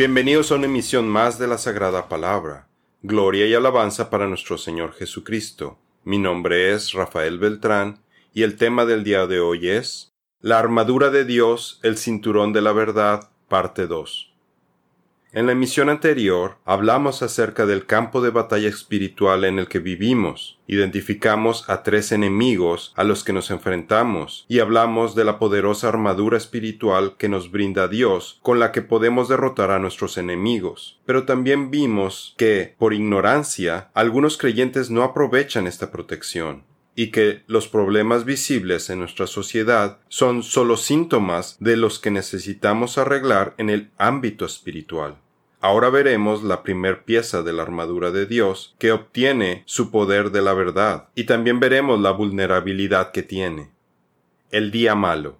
Bienvenidos a una emisión más de la Sagrada Palabra. Gloria y alabanza para nuestro Señor Jesucristo. Mi nombre es Rafael Beltrán y el tema del día de hoy es La armadura de Dios, el cinturón de la verdad, parte 2. En la emisión anterior hablamos acerca del campo de batalla espiritual en el que vivimos, identificamos a tres enemigos a los que nos enfrentamos y hablamos de la poderosa armadura espiritual que nos brinda Dios con la que podemos derrotar a nuestros enemigos. Pero también vimos que, por ignorancia, algunos creyentes no aprovechan esta protección y que los problemas visibles en nuestra sociedad son solo síntomas de los que necesitamos arreglar en el ámbito espiritual. Ahora veremos la primer pieza de la armadura de Dios que obtiene su poder de la verdad y también veremos la vulnerabilidad que tiene. El día malo.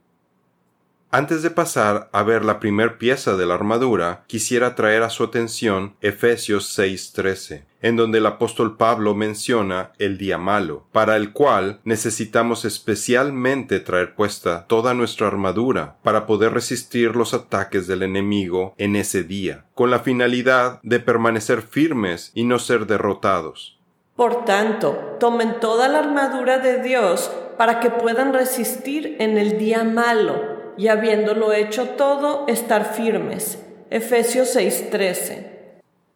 Antes de pasar a ver la primer pieza de la armadura, quisiera traer a su atención Efesios 6:13, en donde el apóstol Pablo menciona el día malo, para el cual necesitamos especialmente traer puesta toda nuestra armadura para poder resistir los ataques del enemigo en ese día, con la finalidad de permanecer firmes y no ser derrotados. Por tanto, tomen toda la armadura de Dios para que puedan resistir en el día malo y habiéndolo hecho todo, estar firmes. Efesios 6:13.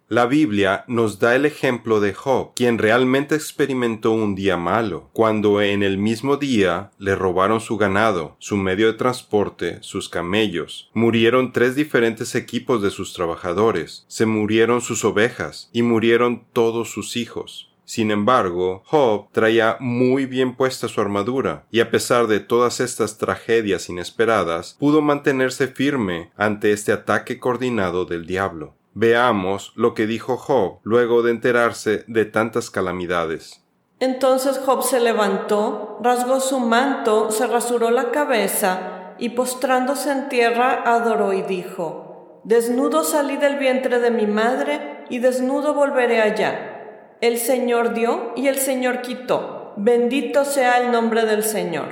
La Biblia nos da el ejemplo de Job, quien realmente experimentó un día malo, cuando en el mismo día le robaron su ganado, su medio de transporte, sus camellos, murieron tres diferentes equipos de sus trabajadores, se murieron sus ovejas y murieron todos sus hijos. Sin embargo, Job traía muy bien puesta su armadura, y a pesar de todas estas tragedias inesperadas, pudo mantenerse firme ante este ataque coordinado del diablo. Veamos lo que dijo Job luego de enterarse de tantas calamidades. Entonces Job se levantó, rasgó su manto, se rasuró la cabeza, y postrándose en tierra adoró y dijo, Desnudo salí del vientre de mi madre, y desnudo volveré allá el Señor dio y el Señor quitó. Bendito sea el nombre del Señor.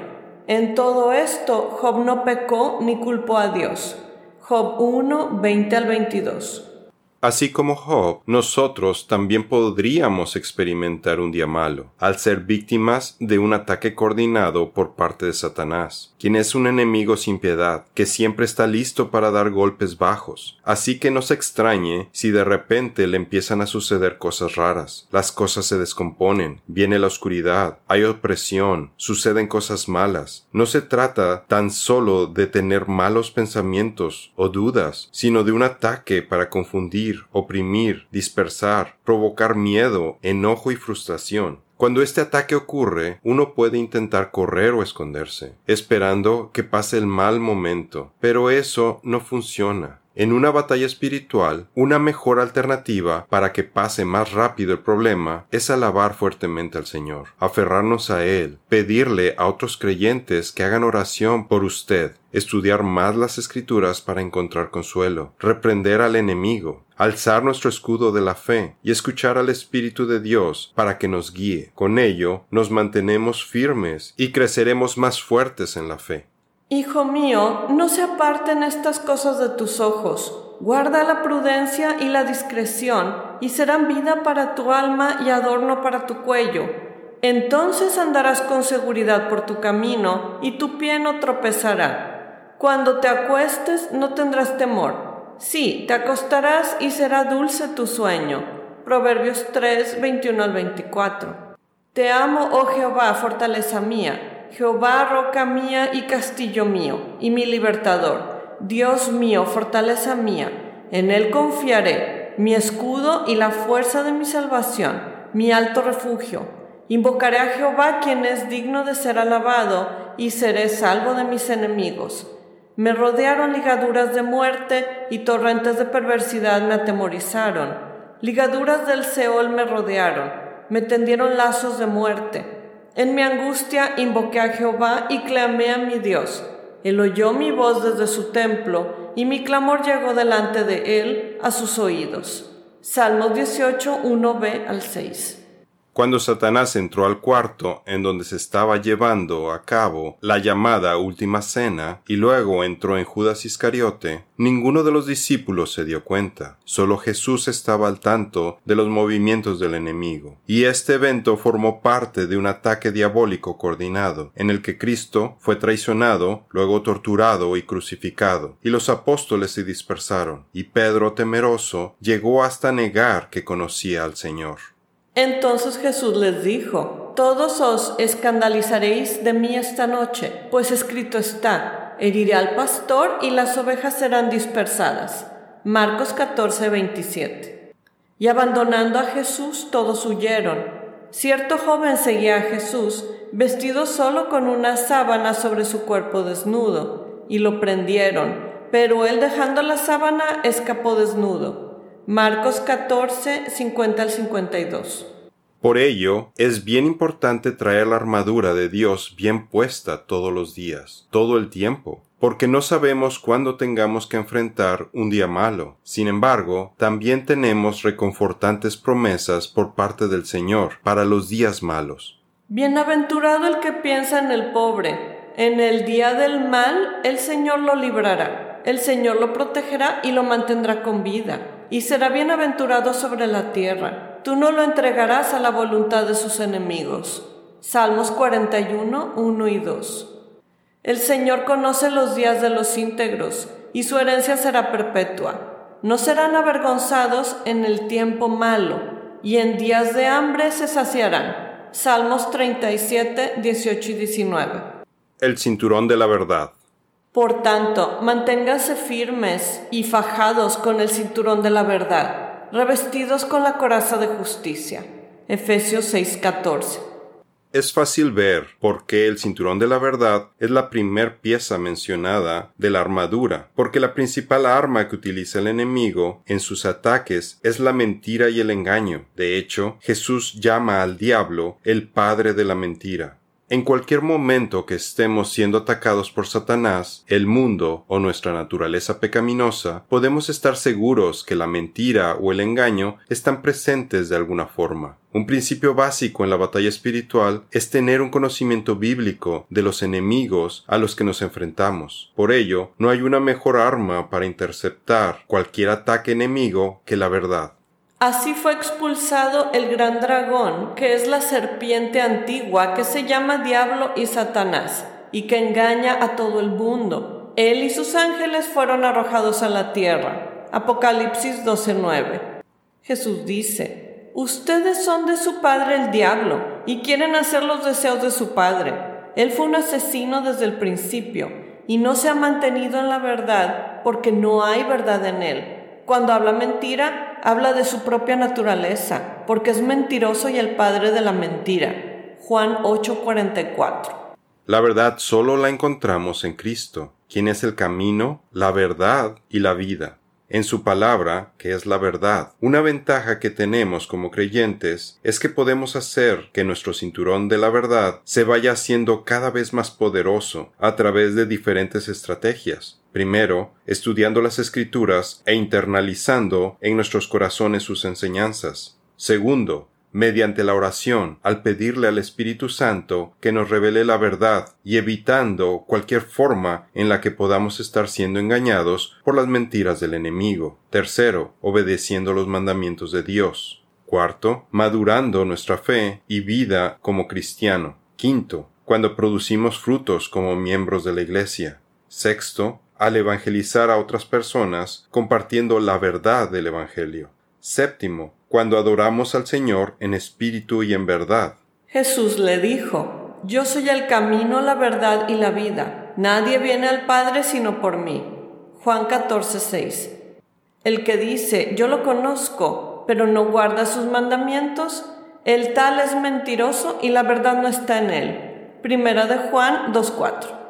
En todo esto Job no pecó ni culpó a Dios. Job 1, 20 al 22. Así como Job, nosotros también podríamos experimentar un día malo, al ser víctimas de un ataque coordinado por parte de Satanás, quien es un enemigo sin piedad, que siempre está listo para dar golpes bajos. Así que no se extrañe si de repente le empiezan a suceder cosas raras, las cosas se descomponen, viene la oscuridad, hay opresión, suceden cosas malas. No se trata tan solo de tener malos pensamientos o dudas, sino de un ataque para confundir oprimir, dispersar, provocar miedo, enojo y frustración. Cuando este ataque ocurre, uno puede intentar correr o esconderse, esperando que pase el mal momento, pero eso no funciona. En una batalla espiritual, una mejor alternativa para que pase más rápido el problema es alabar fuertemente al Señor, aferrarnos a Él, pedirle a otros creyentes que hagan oración por usted, estudiar más las escrituras para encontrar consuelo, reprender al enemigo, alzar nuestro escudo de la fe y escuchar al Espíritu de Dios para que nos guíe. Con ello nos mantenemos firmes y creceremos más fuertes en la fe. Hijo mío, no se aparten estas cosas de tus ojos. Guarda la prudencia y la discreción, y serán vida para tu alma y adorno para tu cuello. Entonces andarás con seguridad por tu camino, y tu pie no tropezará. Cuando te acuestes no tendrás temor. Sí, te acostarás y será dulce tu sueño. Proverbios 3, 21 al 24. Te amo, oh Jehová, fortaleza mía Jehová, roca mía y castillo mío, y mi libertador, Dios mío, fortaleza mía, en Él confiaré, mi escudo y la fuerza de mi salvación, mi alto refugio. Invocaré a Jehová, quien es digno de ser alabado, y seré salvo de mis enemigos. Me rodearon ligaduras de muerte y torrentes de perversidad me atemorizaron. Ligaduras del Seol me rodearon, me tendieron lazos de muerte en mi angustia invoqué a Jehová y clamé a mi Dios. Él oyó mi voz desde su templo y mi clamor llegó delante de él a sus oídos. Salmos 18, 1b al 6. Cuando Satanás entró al cuarto en donde se estaba llevando a cabo la llamada última cena y luego entró en Judas Iscariote, ninguno de los discípulos se dio cuenta. Solo Jesús estaba al tanto de los movimientos del enemigo. Y este evento formó parte de un ataque diabólico coordinado, en el que Cristo fue traicionado, luego torturado y crucificado, y los apóstoles se dispersaron, y Pedro temeroso llegó hasta negar que conocía al Señor. Entonces Jesús les dijo, Todos os escandalizaréis de mí esta noche, pues escrito está, heriré al pastor y las ovejas serán dispersadas. Marcos 14, 27. Y abandonando a Jesús, todos huyeron. Cierto joven seguía a Jesús, vestido solo con una sábana sobre su cuerpo desnudo, y lo prendieron, pero él dejando la sábana escapó desnudo. Marcos 14, 50 al 52. Por ello, es bien importante traer la armadura de Dios bien puesta todos los días, todo el tiempo, porque no sabemos cuándo tengamos que enfrentar un día malo. Sin embargo, también tenemos reconfortantes promesas por parte del Señor para los días malos. Bienaventurado el que piensa en el pobre. En el día del mal, el Señor lo librará. El Señor lo protegerá y lo mantendrá con vida y será bienaventurado sobre la tierra. Tú no lo entregarás a la voluntad de sus enemigos. Salmos 41, 1 y 2. El Señor conoce los días de los íntegros, y su herencia será perpetua. No serán avergonzados en el tiempo malo, y en días de hambre se saciarán. Salmos 37, 18 y 19. El cinturón de la verdad. Por tanto, manténganse firmes y fajados con el cinturón de la verdad, revestidos con la coraza de justicia. Efesios 6:14. Es fácil ver por qué el cinturón de la verdad es la primer pieza mencionada de la armadura, porque la principal arma que utiliza el enemigo en sus ataques es la mentira y el engaño. De hecho, Jesús llama al diablo el padre de la mentira. En cualquier momento que estemos siendo atacados por Satanás, el mundo o nuestra naturaleza pecaminosa, podemos estar seguros que la mentira o el engaño están presentes de alguna forma. Un principio básico en la batalla espiritual es tener un conocimiento bíblico de los enemigos a los que nos enfrentamos. Por ello, no hay una mejor arma para interceptar cualquier ataque enemigo que la verdad. Así fue expulsado el gran dragón, que es la serpiente antigua que se llama Diablo y Satanás, y que engaña a todo el mundo. Él y sus ángeles fueron arrojados a la tierra. Apocalipsis 12:9. Jesús dice, Ustedes son de su padre el diablo, y quieren hacer los deseos de su padre. Él fue un asesino desde el principio, y no se ha mantenido en la verdad porque no hay verdad en él. Cuando habla mentira, habla de su propia naturaleza, porque es mentiroso y el padre de la mentira. Juan 8:44. La verdad solo la encontramos en Cristo, quien es el camino, la verdad y la vida en su palabra, que es la verdad. Una ventaja que tenemos como creyentes es que podemos hacer que nuestro cinturón de la verdad se vaya haciendo cada vez más poderoso a través de diferentes estrategias. Primero, estudiando las escrituras e internalizando en nuestros corazones sus enseñanzas. Segundo, mediante la oración al pedirle al Espíritu Santo que nos revele la verdad y evitando cualquier forma en la que podamos estar siendo engañados por las mentiras del enemigo. Tercero, obedeciendo los mandamientos de Dios. Cuarto, madurando nuestra fe y vida como cristiano. Quinto, cuando producimos frutos como miembros de la Iglesia. Sexto, al evangelizar a otras personas compartiendo la verdad del Evangelio. Séptimo, cuando adoramos al Señor en espíritu y en verdad. Jesús le dijo, Yo soy el camino, la verdad y la vida. Nadie viene al Padre sino por mí. Juan 14, El que dice, Yo lo conozco, pero no guarda sus mandamientos, el tal es mentiroso y la verdad no está en él. Primera de Juan 2.4.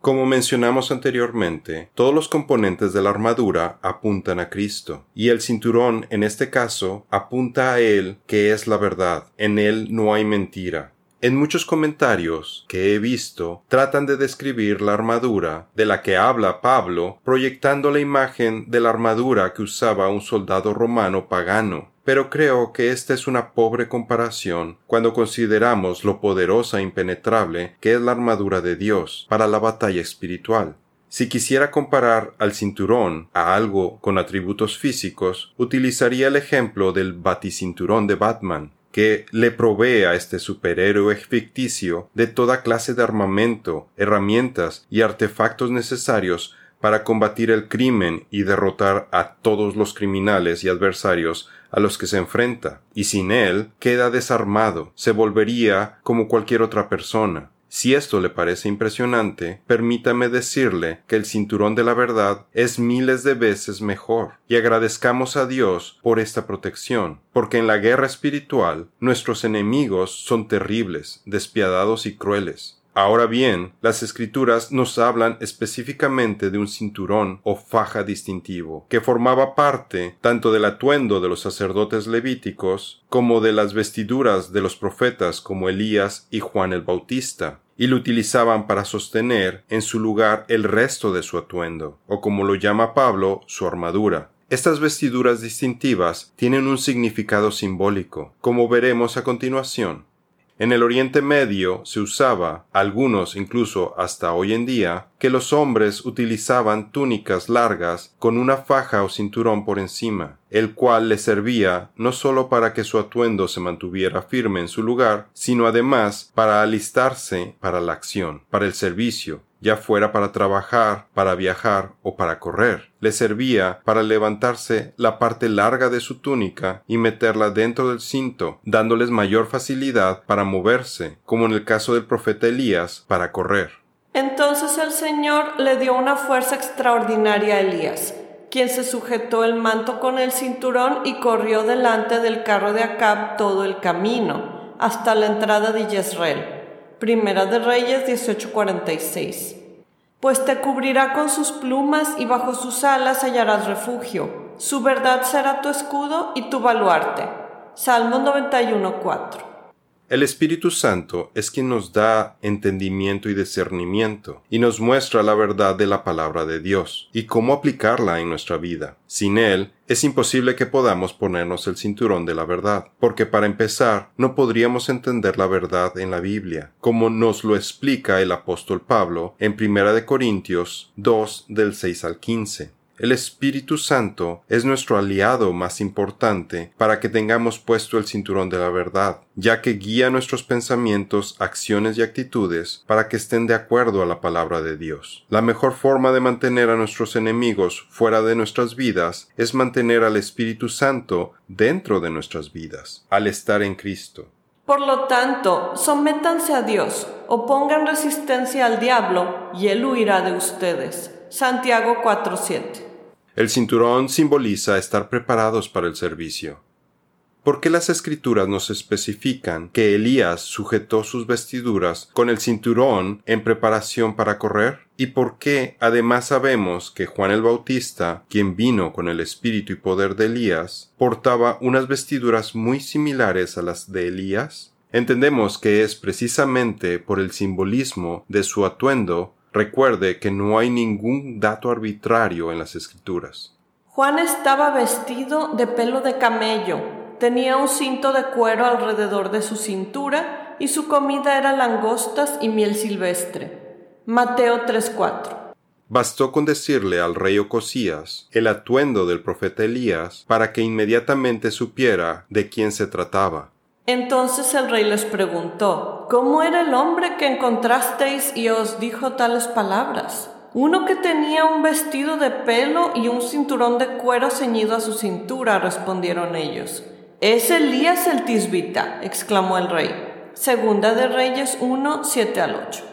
Como mencionamos anteriormente, todos los componentes de la armadura apuntan a Cristo, y el cinturón en este caso apunta a Él que es la verdad, en Él no hay mentira. En muchos comentarios que he visto tratan de describir la armadura de la que habla Pablo proyectando la imagen de la armadura que usaba un soldado romano pagano, pero creo que esta es una pobre comparación cuando consideramos lo poderosa e impenetrable que es la armadura de Dios para la batalla espiritual. Si quisiera comparar al cinturón a algo con atributos físicos, utilizaría el ejemplo del baticinturón de Batman, que le provee a este superhéroe ficticio de toda clase de armamento, herramientas y artefactos necesarios para combatir el crimen y derrotar a todos los criminales y adversarios a los que se enfrenta, y sin él queda desarmado, se volvería como cualquier otra persona. Si esto le parece impresionante, permítame decirle que el cinturón de la verdad es miles de veces mejor, y agradezcamos a Dios por esta protección, porque en la guerra espiritual nuestros enemigos son terribles, despiadados y crueles. Ahora bien, las escrituras nos hablan específicamente de un cinturón o faja distintivo, que formaba parte tanto del atuendo de los sacerdotes levíticos como de las vestiduras de los profetas como Elías y Juan el Bautista, y lo utilizaban para sostener en su lugar el resto de su atuendo, o como lo llama Pablo, su armadura. Estas vestiduras distintivas tienen un significado simbólico, como veremos a continuación. En el Oriente Medio se usaba, algunos incluso hasta hoy en día, que los hombres utilizaban túnicas largas con una faja o cinturón por encima, el cual les servía no sólo para que su atuendo se mantuviera firme en su lugar, sino además para alistarse para la acción, para el servicio, ya fuera para trabajar, para viajar o para correr. Le servía para levantarse la parte larga de su túnica y meterla dentro del cinto, dándoles mayor facilidad para moverse, como en el caso del profeta Elías, para correr. Entonces el Señor le dio una fuerza extraordinaria a Elías, quien se sujetó el manto con el cinturón y corrió delante del carro de Acab todo el camino, hasta la entrada de Jezreel Primera de Reyes 18:46. Pues te cubrirá con sus plumas y bajo sus alas hallarás refugio. Su verdad será tu escudo y tu baluarte. Salmo 91:4. El Espíritu Santo es quien nos da entendimiento y discernimiento, y nos muestra la verdad de la palabra de Dios, y cómo aplicarla en nuestra vida. Sin Él, es imposible que podamos ponernos el cinturón de la verdad, porque para empezar, no podríamos entender la verdad en la Biblia, como nos lo explica el apóstol Pablo en 1 Corintios 2 del 6 al 15. El Espíritu Santo es nuestro aliado más importante para que tengamos puesto el cinturón de la verdad, ya que guía nuestros pensamientos, acciones y actitudes para que estén de acuerdo a la palabra de Dios. La mejor forma de mantener a nuestros enemigos fuera de nuestras vidas es mantener al Espíritu Santo dentro de nuestras vidas, al estar en Cristo. Por lo tanto, sométanse a Dios, opongan resistencia al diablo, y él huirá de ustedes. Santiago 4:7 el cinturón simboliza estar preparados para el servicio. ¿Por qué las escrituras nos especifican que Elías sujetó sus vestiduras con el cinturón en preparación para correr? ¿Y por qué además sabemos que Juan el Bautista, quien vino con el espíritu y poder de Elías, portaba unas vestiduras muy similares a las de Elías? Entendemos que es precisamente por el simbolismo de su atuendo Recuerde que no hay ningún dato arbitrario en las escrituras. Juan estaba vestido de pelo de camello, tenía un cinto de cuero alrededor de su cintura y su comida era langostas y miel silvestre. Mateo 3:4. Bastó con decirle al rey Ocosías el atuendo del profeta Elías para que inmediatamente supiera de quién se trataba. Entonces el rey les preguntó, ¿cómo era el hombre que encontrasteis y os dijo tales palabras? Uno que tenía un vestido de pelo y un cinturón de cuero ceñido a su cintura, respondieron ellos. Es Elías el tisbita, exclamó el rey. Segunda de Reyes 1, 7 al 8.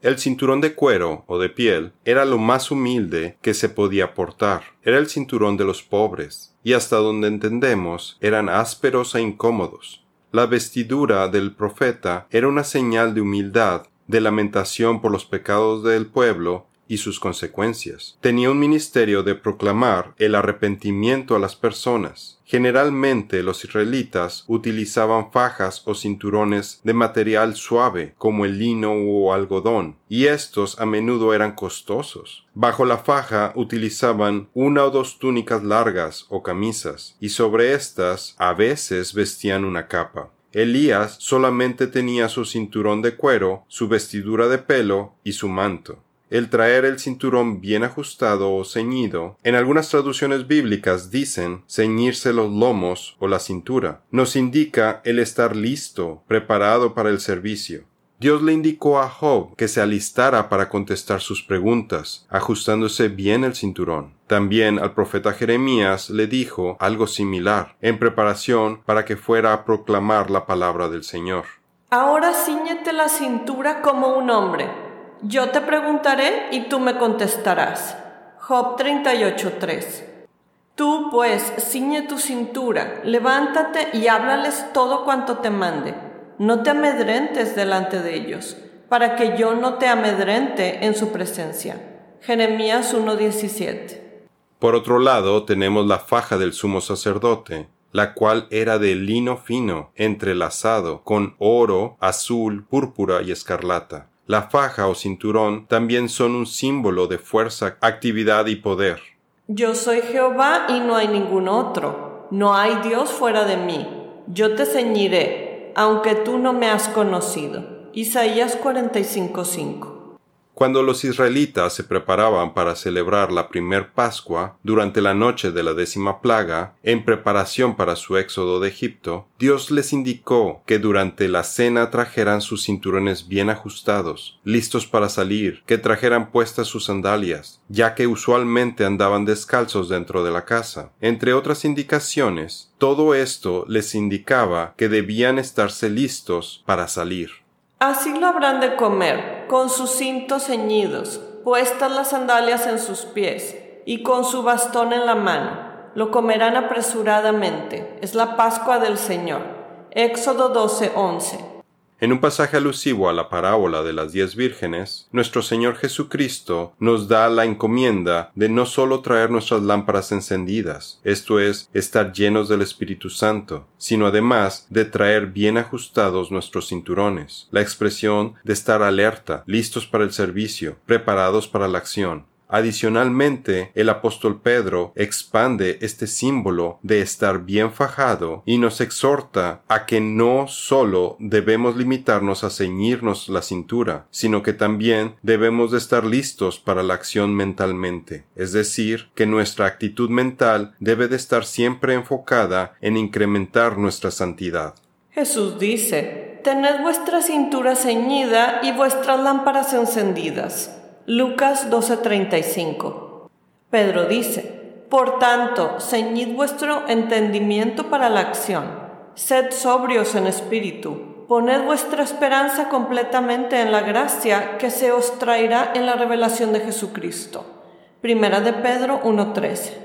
El cinturón de cuero o de piel era lo más humilde que se podía portar. Era el cinturón de los pobres, y hasta donde entendemos eran ásperos e incómodos. La vestidura del profeta era una señal de humildad, de lamentación por los pecados del pueblo y sus consecuencias. Tenía un ministerio de proclamar el arrepentimiento a las personas. Generalmente los israelitas utilizaban fajas o cinturones de material suave como el lino o algodón, y estos a menudo eran costosos. Bajo la faja utilizaban una o dos túnicas largas o camisas, y sobre estas a veces vestían una capa. Elías solamente tenía su cinturón de cuero, su vestidura de pelo y su manto. El traer el cinturón bien ajustado o ceñido, en algunas traducciones bíblicas dicen ceñirse los lomos o la cintura, nos indica el estar listo, preparado para el servicio. Dios le indicó a Job que se alistara para contestar sus preguntas, ajustándose bien el cinturón. También al profeta Jeremías le dijo algo similar, en preparación para que fuera a proclamar la palabra del Señor. Ahora ciñete la cintura como un hombre. Yo te preguntaré y tú me contestarás. Job 38:3 Tú pues ciñe tu cintura, levántate y háblales todo cuanto te mande no te amedrentes delante de ellos, para que yo no te amedrente en su presencia. Jeremías 1:17. Por otro lado, tenemos la faja del sumo sacerdote, la cual era de lino fino, entrelazado, con oro, azul, púrpura y escarlata. La faja o cinturón también son un símbolo de fuerza, actividad y poder. Yo soy Jehová y no hay ningún otro. No hay Dios fuera de mí. Yo te ceñiré aunque tú no me has conocido. Isaías 45:5 cuando los israelitas se preparaban para celebrar la primer Pascua durante la noche de la décima plaga, en preparación para su éxodo de Egipto, Dios les indicó que durante la cena trajeran sus cinturones bien ajustados, listos para salir, que trajeran puestas sus sandalias, ya que usualmente andaban descalzos dentro de la casa. Entre otras indicaciones, todo esto les indicaba que debían estarse listos para salir. Así lo habrán de comer, con sus cintos ceñidos, puestas las sandalias en sus pies, y con su bastón en la mano. Lo comerán apresuradamente. Es la Pascua del Señor. Éxodo 12:11. En un pasaje alusivo a la parábola de las diez vírgenes, nuestro Señor Jesucristo nos da la encomienda de no solo traer nuestras lámparas encendidas, esto es, estar llenos del Espíritu Santo, sino además de traer bien ajustados nuestros cinturones, la expresión de estar alerta, listos para el servicio, preparados para la acción, Adicionalmente, el apóstol Pedro expande este símbolo de estar bien fajado y nos exhorta a que no solo debemos limitarnos a ceñirnos la cintura, sino que también debemos de estar listos para la acción mentalmente, es decir, que nuestra actitud mental debe de estar siempre enfocada en incrementar nuestra santidad. Jesús dice, Tened vuestra cintura ceñida y vuestras lámparas encendidas. Lucas 12:35. Pedro dice, Por tanto, ceñid vuestro entendimiento para la acción, sed sobrios en espíritu, poned vuestra esperanza completamente en la gracia que se os traerá en la revelación de Jesucristo. Primera de Pedro 1:13.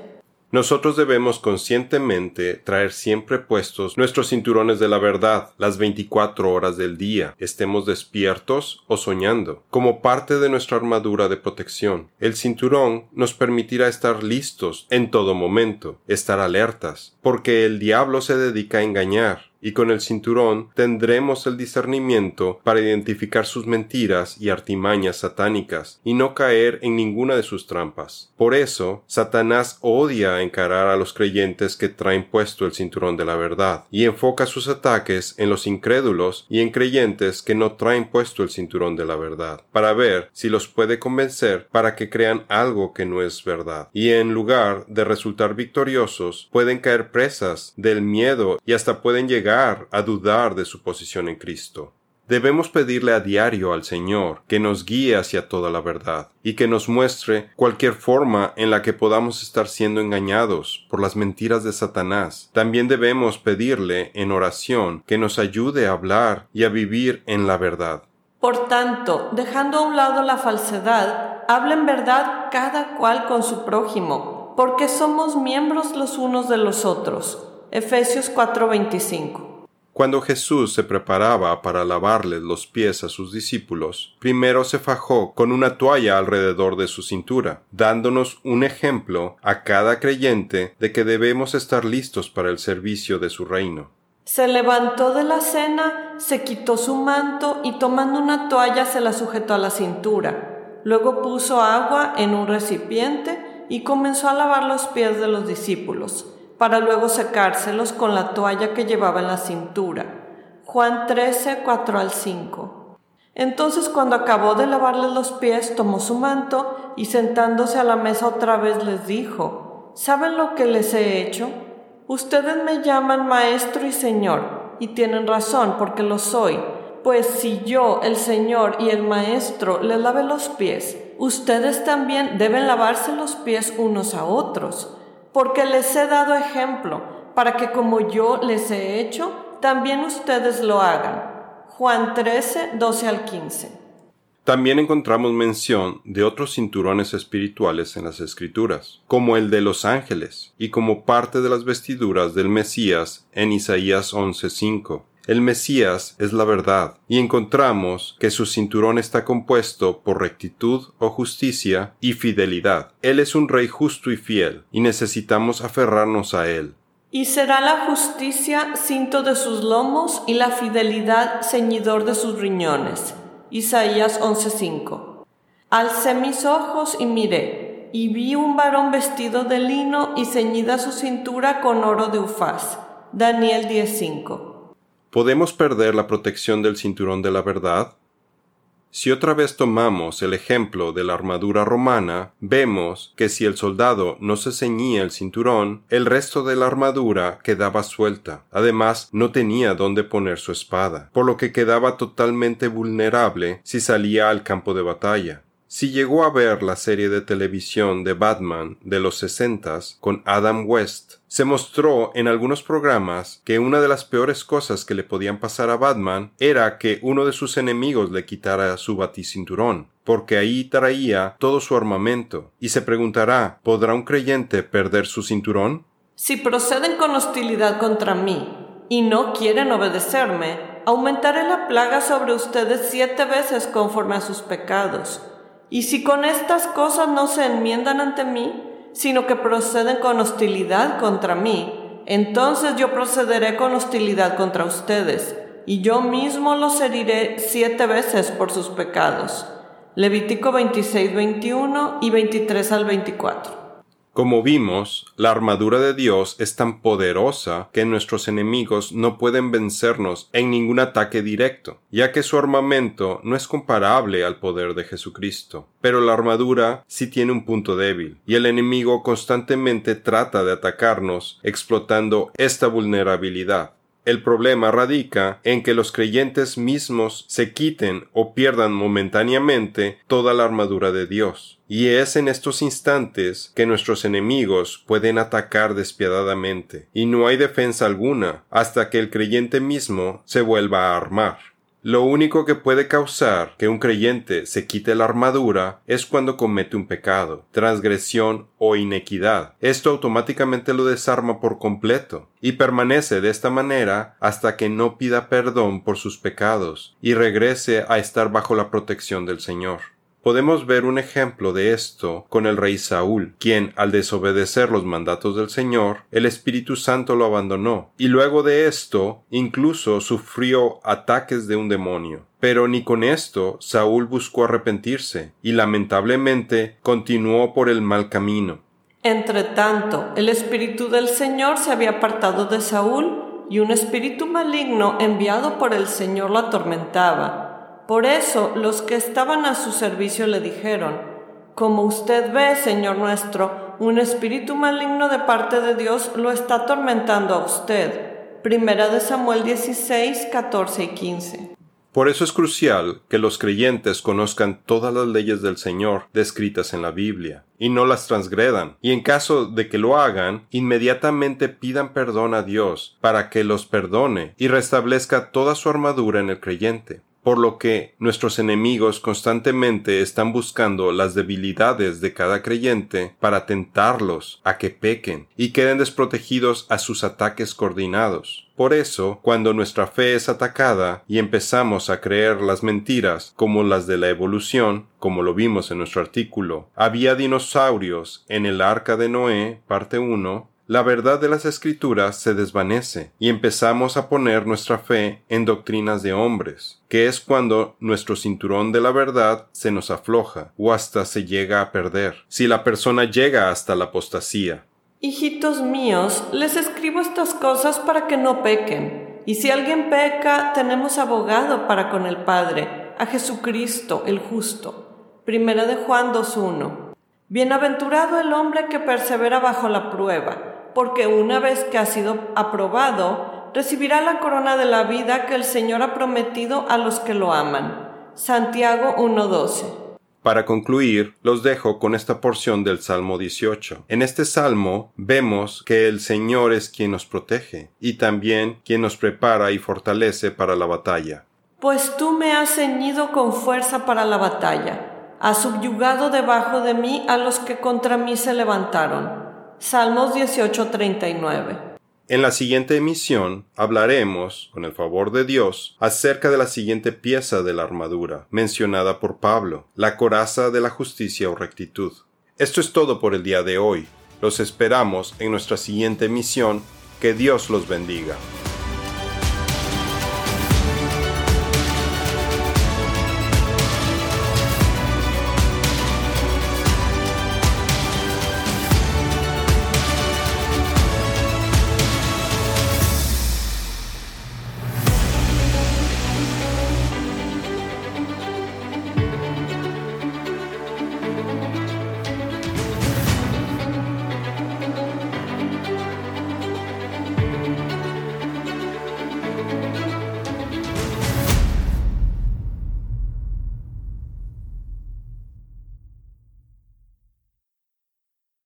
Nosotros debemos conscientemente traer siempre puestos nuestros cinturones de la verdad las 24 horas del día, estemos despiertos o soñando, como parte de nuestra armadura de protección. El cinturón nos permitirá estar listos en todo momento, estar alertas, porque el diablo se dedica a engañar, y con el cinturón tendremos el discernimiento para identificar sus mentiras y artimañas satánicas y no caer en ninguna de sus trampas. Por eso, Satanás odia encarar a los creyentes que traen puesto el cinturón de la verdad y enfoca sus ataques en los incrédulos y en creyentes que no traen puesto el cinturón de la verdad, para ver si los puede convencer para que crean algo que no es verdad. Y en lugar de resultar victoriosos, pueden caer presas del miedo y hasta pueden llegar a dudar de su posición en Cristo. Debemos pedirle a diario al Señor que nos guíe hacia toda la verdad y que nos muestre cualquier forma en la que podamos estar siendo engañados por las mentiras de Satanás. También debemos pedirle en oración que nos ayude a hablar y a vivir en la verdad. Por tanto, dejando a un lado la falsedad, hablen verdad cada cual con su prójimo, porque somos miembros los unos de los otros. Efesios 4:25 Cuando Jesús se preparaba para lavarles los pies a sus discípulos, primero se fajó con una toalla alrededor de su cintura, dándonos un ejemplo a cada creyente de que debemos estar listos para el servicio de su reino. Se levantó de la cena, se quitó su manto y tomando una toalla se la sujetó a la cintura. Luego puso agua en un recipiente y comenzó a lavar los pies de los discípulos para luego secárselos con la toalla que llevaba en la cintura. Juan 13, 4 al 5. Entonces cuando acabó de lavarles los pies, tomó su manto y sentándose a la mesa otra vez les dijo, ¿saben lo que les he hecho? Ustedes me llaman maestro y señor, y tienen razón porque lo soy, pues si yo, el señor y el maestro, les lave los pies, ustedes también deben lavarse los pies unos a otros porque les he dado ejemplo, para que como yo les he hecho, también ustedes lo hagan. Juan 13, 12 al 15. También encontramos mención de otros cinturones espirituales en las Escrituras, como el de los ángeles, y como parte de las vestiduras del Mesías en Isaías 11:5. El Mesías es la verdad, y encontramos que su cinturón está compuesto por rectitud o justicia y fidelidad. Él es un rey justo y fiel, y necesitamos aferrarnos a él. Y será la justicia cinto de sus lomos y la fidelidad ceñidor de sus riñones. Isaías 11:5. Alcé mis ojos y miré, y vi un varón vestido de lino y ceñida su cintura con oro de ufaz. Daniel 10:5. ¿Podemos perder la protección del cinturón de la verdad? Si otra vez tomamos el ejemplo de la armadura romana, vemos que si el soldado no se ceñía el cinturón, el resto de la armadura quedaba suelta. Además, no tenía dónde poner su espada, por lo que quedaba totalmente vulnerable si salía al campo de batalla. Si llegó a ver la serie de televisión de Batman de los sesentas con Adam West, se mostró en algunos programas que una de las peores cosas que le podían pasar a Batman era que uno de sus enemigos le quitara su baticinturón, porque ahí traía todo su armamento, y se preguntará ¿podrá un creyente perder su cinturón? Si proceden con hostilidad contra mí y no quieren obedecerme, aumentaré la plaga sobre ustedes siete veces conforme a sus pecados. Y si con estas cosas no se enmiendan ante mí, sino que proceden con hostilidad contra mí, entonces yo procederé con hostilidad contra ustedes, y yo mismo los heriré siete veces por sus pecados. Levítico 26, 21 y 23 al 24. Como vimos, la armadura de Dios es tan poderosa que nuestros enemigos no pueden vencernos en ningún ataque directo, ya que su armamento no es comparable al poder de Jesucristo. Pero la armadura sí tiene un punto débil, y el enemigo constantemente trata de atacarnos explotando esta vulnerabilidad. El problema radica en que los creyentes mismos se quiten o pierdan momentáneamente toda la armadura de Dios. Y es en estos instantes que nuestros enemigos pueden atacar despiadadamente, y no hay defensa alguna hasta que el creyente mismo se vuelva a armar. Lo único que puede causar que un creyente se quite la armadura es cuando comete un pecado, transgresión o inequidad. Esto automáticamente lo desarma por completo y permanece de esta manera hasta que no pida perdón por sus pecados y regrese a estar bajo la protección del Señor. Podemos ver un ejemplo de esto con el rey Saúl, quien, al desobedecer los mandatos del Señor, el Espíritu Santo lo abandonó, y luego de esto incluso sufrió ataques de un demonio. Pero ni con esto Saúl buscó arrepentirse, y lamentablemente continuó por el mal camino. Entre tanto, el Espíritu del Señor se había apartado de Saúl, y un espíritu maligno enviado por el Señor lo atormentaba por eso los que estaban a su servicio le dijeron, Como usted ve, Señor nuestro, un espíritu maligno de parte de Dios lo está atormentando a usted. Primera de Samuel 16, 14 y 15. Por eso es crucial que los creyentes conozcan todas las leyes del Señor descritas en la Biblia y no las transgredan, y en caso de que lo hagan, inmediatamente pidan perdón a Dios para que los perdone y restablezca toda su armadura en el creyente. Por lo que nuestros enemigos constantemente están buscando las debilidades de cada creyente para tentarlos a que pequen y queden desprotegidos a sus ataques coordinados. Por eso, cuando nuestra fe es atacada y empezamos a creer las mentiras como las de la evolución, como lo vimos en nuestro artículo, había dinosaurios en el arca de Noé, parte 1, la verdad de las escrituras se desvanece y empezamos a poner nuestra fe en doctrinas de hombres, que es cuando nuestro cinturón de la verdad se nos afloja o hasta se llega a perder, si la persona llega hasta la apostasía. Hijitos míos, les escribo estas cosas para que no pequen. Y si alguien peca, tenemos abogado para con el Padre, a Jesucristo el justo. Primera de Juan 2.1. Bienaventurado el hombre que persevera bajo la prueba porque una vez que ha sido aprobado, recibirá la corona de la vida que el Señor ha prometido a los que lo aman. Santiago 1.12. Para concluir, los dejo con esta porción del Salmo 18. En este salmo vemos que el Señor es quien nos protege y también quien nos prepara y fortalece para la batalla. Pues tú me has ceñido con fuerza para la batalla, has subyugado debajo de mí a los que contra mí se levantaron. Salmos 18:39. En la siguiente emisión hablaremos, con el favor de Dios, acerca de la siguiente pieza de la armadura, mencionada por Pablo, la coraza de la justicia o rectitud. Esto es todo por el día de hoy. Los esperamos en nuestra siguiente emisión. Que Dios los bendiga.